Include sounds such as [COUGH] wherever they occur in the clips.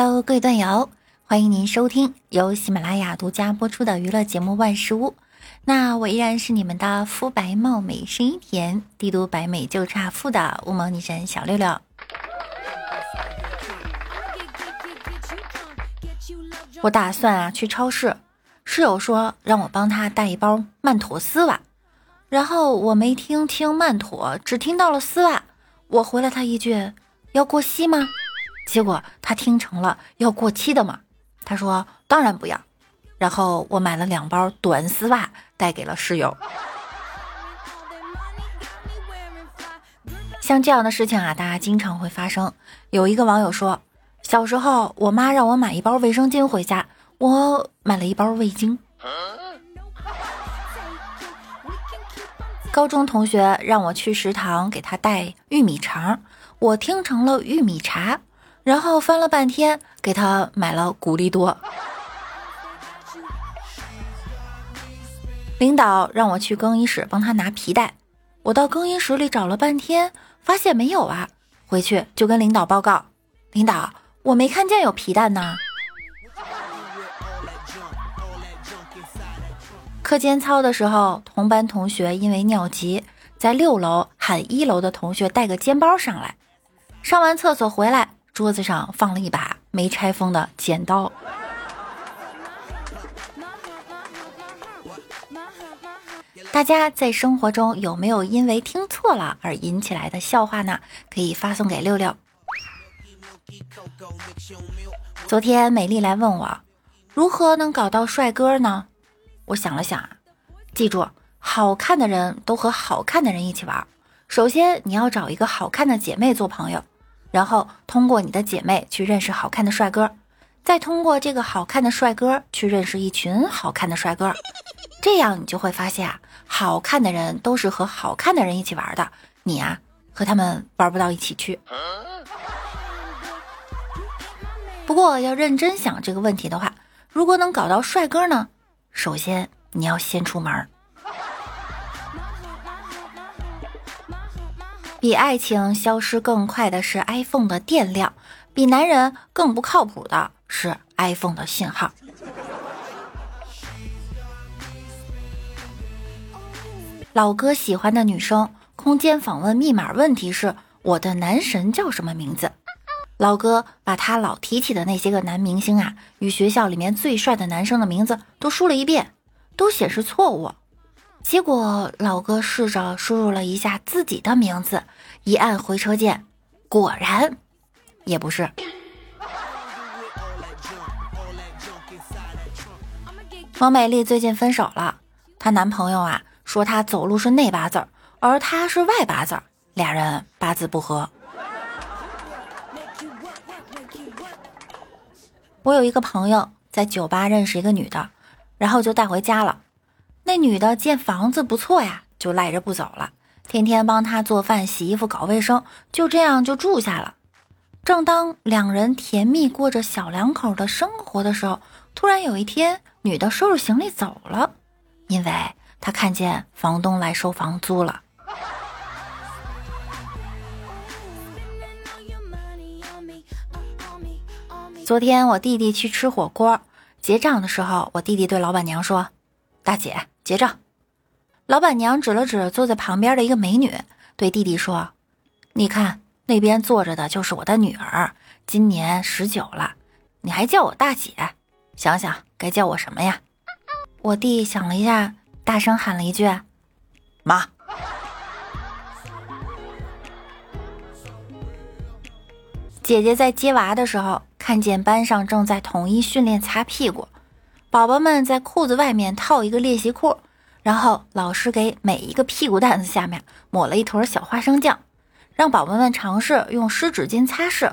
Hello，各位段友，欢迎您收听由喜马拉雅独家播出的娱乐节目《万事屋》。那我依然是你们的肤白貌美、声音甜、帝都白美就差富的乌蒙女神小六六。我打算啊去超市，室友说让我帮他带一包曼妥丝袜，然后我没听清曼妥，只听到了丝袜，我回了他一句：“要过膝吗？”结果他听成了要过期的嘛，他说当然不要。然后我买了两包短丝袜带给了室友。像这样的事情啊，大家经常会发生。有一个网友说，小时候我妈让我买一包卫生巾回家，我买了一包味精。高中同学让我去食堂给他带玉米肠，我听成了玉米茶。然后翻了半天，给他买了古力多。领导让我去更衣室帮他拿皮带，我到更衣室里找了半天，发现没有啊。回去就跟领导报告，领导，我没看见有皮带呢。课间操的时候，同班同学因为尿急，在六楼喊一楼的同学带个肩包上来，上完厕所回来。桌子上放了一把没拆封的剪刀。大家在生活中有没有因为听错了而引起来的笑话呢？可以发送给六六。昨天美丽来问我，如何能搞到帅哥呢？我想了想啊，记住，好看的人都和好看的人一起玩。首先，你要找一个好看的姐妹做朋友。然后通过你的姐妹去认识好看的帅哥，再通过这个好看的帅哥去认识一群好看的帅哥，这样你就会发现啊，好看的人都是和好看的人一起玩的，你啊和他们玩不到一起去。不过要认真想这个问题的话，如果能搞到帅哥呢，首先你要先出门。比爱情消失更快的是 iPhone 的电量，比男人更不靠谱的是 iPhone 的信号。老哥喜欢的女生空间访问密码问题是：我的男神叫什么名字？老哥把他老提起的那些个男明星啊，与学校里面最帅的男生的名字都输了一遍，都显示错误。结果老哥试着输入了一下自己的名字，一按回车键，果然也不是。王美丽最近分手了，她男朋友啊说她走路是内八字儿，而她是外八字儿，俩人八字不合。我有一个朋友在酒吧认识一个女的，然后就带回家了。那女的见房子不错呀，就赖着不走了，天天帮他做饭、洗衣服、搞卫生，就这样就住下了。正当两人甜蜜过着小两口的生活的时候，突然有一天，女的收拾行李走了，因为她看见房东来收房租了。昨天我弟弟去吃火锅，结账的时候，我弟弟对老板娘说：“大姐。”结账，老板娘指了指坐在旁边的一个美女，对弟弟说：“你看那边坐着的就是我的女儿，今年十九了，你还叫我大姐，想想该叫我什么呀？”我弟想了一下，大声喊了一句：“妈。”姐姐在接娃的时候，看见班上正在统一训练擦屁股。宝宝们在裤子外面套一个练习裤，然后老师给每一个屁股蛋子下面抹了一坨小花生酱，让宝宝们尝试用湿纸巾擦拭。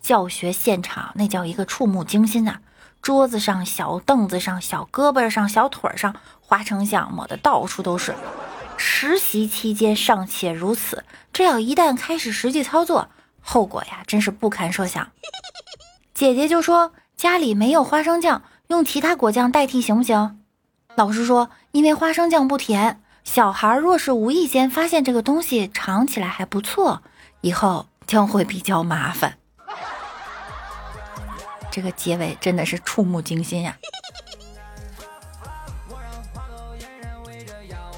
教学现场那叫一个触目惊心呐！桌子上、小凳子上、小胳膊上、小腿上，花生酱抹的到处都是。实习期间尚且如此，这要一旦开始实际操作，后果呀，真是不堪设想。姐姐就说家里没有花生酱。用其他果酱代替行不行？老师说，因为花生酱不甜，小孩若是无意间发现这个东西尝起来还不错，以后将会比较麻烦。这个结尾真的是触目惊心呀！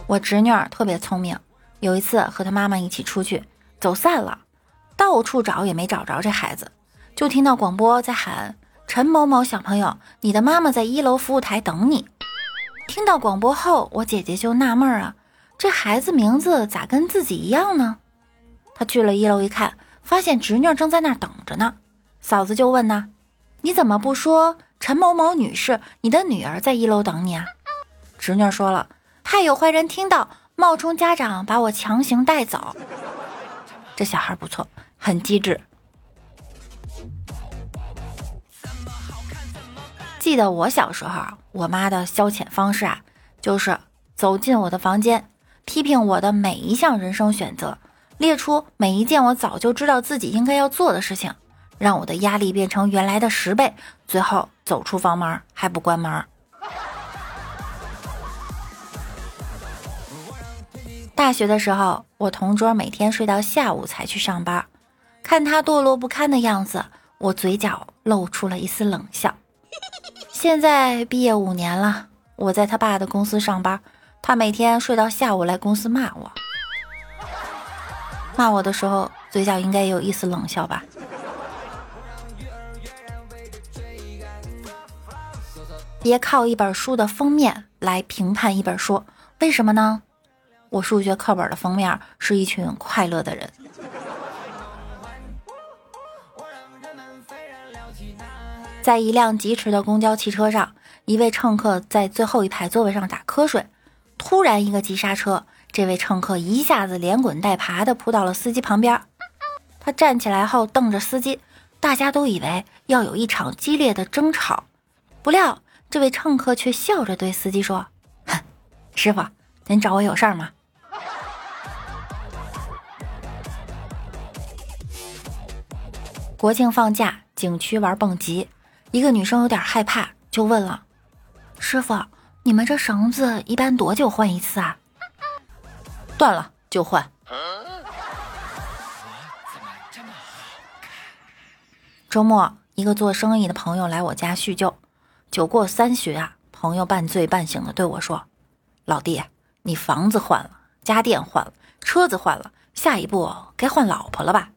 我侄女儿特别聪明，有一次和她妈妈一起出去，走散了，到处找也没找着这孩子，就听到广播在喊：“陈某某小朋友，你的妈妈在一楼服务台等你。”听到广播后，我姐姐就纳闷啊，这孩子名字咋跟自己一样呢？她去了一楼一看，发现侄女正在那儿等着呢。嫂子就问呐：“你怎么不说陈某某女士，你的女儿在一楼等你啊？”侄女说了。怕有坏人听到，冒充家长把我强行带走。这小孩不错，很机智。记得我小时候，我妈的消遣方式啊，就是走进我的房间，批评我的每一项人生选择，列出每一件我早就知道自己应该要做的事情，让我的压力变成原来的十倍，最后走出房门还不关门。大学的时候，我同桌每天睡到下午才去上班，看他堕落不堪的样子，我嘴角露出了一丝冷笑。现在毕业五年了，我在他爸的公司上班，他每天睡到下午来公司骂我，骂我的时候，嘴角应该也有一丝冷笑吧。别靠一本书的封面来评判一本书，为什么呢？我数学课本的封面是一群快乐的人。在一辆疾驰的公交汽车上，一位乘客在最后一排座位上打瞌睡，突然一个急刹车，这位乘客一下子连滚带爬的扑到了司机旁边。他站起来后瞪着司机，大家都以为要有一场激烈的争吵，不料这位乘客却笑着对司机说：“哼，师傅，您找我有事儿吗？”国庆放假，景区玩蹦极，一个女生有点害怕，就问了：“师傅，你们这绳子一般多久换一次啊？”断了就换。周末，一个做生意的朋友来我家叙旧，酒过三巡啊，朋友半醉半醒的对我说：“老弟，你房子换了，家电换了，车子换了，下一步该换老婆了吧？”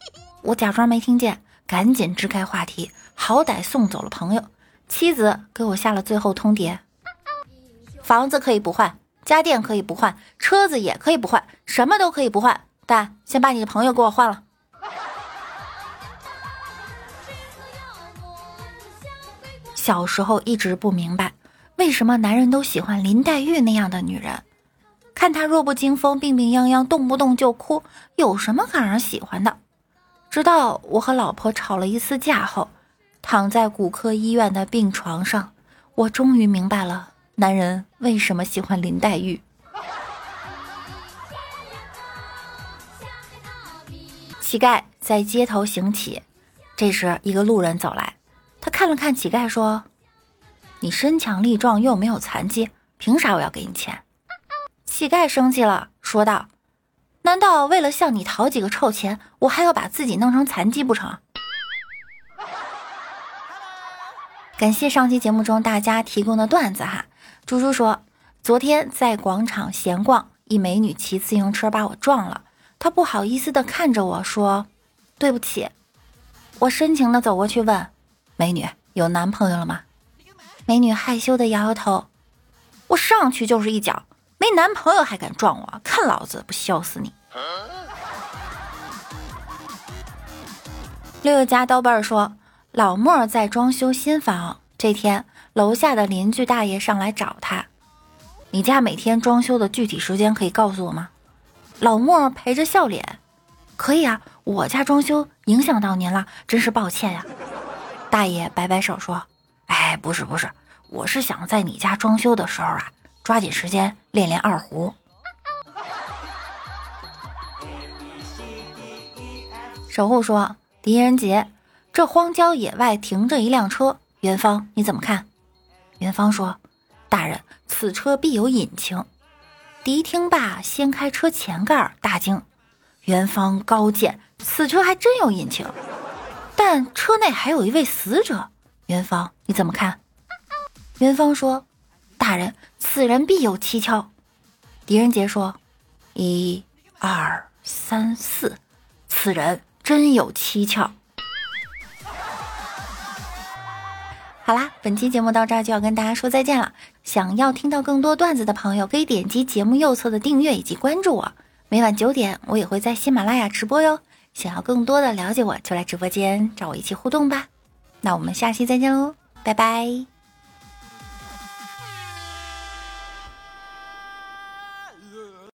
[LAUGHS] 我假装没听见，赶紧支开话题。好歹送走了朋友，妻子给我下了最后通牒：房子可以不换，家电可以不换，车子也可以不换，什么都可以不换，但先把你的朋友给我换了。[LAUGHS] 小时候一直不明白，为什么男人都喜欢林黛玉那样的女人？看她弱不禁风、病病殃殃，动不动就哭，有什么可让人喜欢的？直到我和老婆吵了一次架后，躺在骨科医院的病床上，我终于明白了男人为什么喜欢林黛玉。乞丐在街头行乞，这时一个路人走来，他看了看乞丐，说：“你身强力壮又没有残疾，凭啥我要给你钱？”乞丐生气了，说道。难道为了向你讨几个臭钱，我还要把自己弄成残疾不成？感谢上期节目中大家提供的段子哈。猪猪说，昨天在广场闲逛，一美女骑自行车把我撞了，她不好意思的看着我说：“对不起。”我深情的走过去问：“美女有男朋友了吗？”美女害羞的摇摇头。我上去就是一脚，没男朋友还敢撞我，看老子不笑死你！六六家刀背儿说：“老莫在装修新房，这天楼下的邻居大爷上来找他，你家每天装修的具体时间可以告诉我吗？”老莫陪着笑脸：“可以啊，我家装修影响到您了，真是抱歉呀。”大爷摆摆手说：“哎，不是不是，我是想在你家装修的时候啊，抓紧时间练练二胡。”守护说：“狄仁杰，这荒郊野外停着一辆车，元芳你怎么看？”元芳说：“大人，此车必有隐情。”狄听罢，掀开车前盖，大惊：“元芳高见，此车还真有隐情。”但车内还有一位死者，元芳你怎么看？元芳说：“大人，此人必有蹊跷。”狄仁杰说：“一、二、三、四，此人真有蹊跷。”好啦，本期节目到这儿就要跟大家说再见了。想要听到更多段子的朋友，可以点击节目右侧的订阅以及关注我。每晚九点，我也会在喜马拉雅直播哟。想要更多的了解我，就来直播间找我一起互动吧。那我们下期再见喽，拜拜。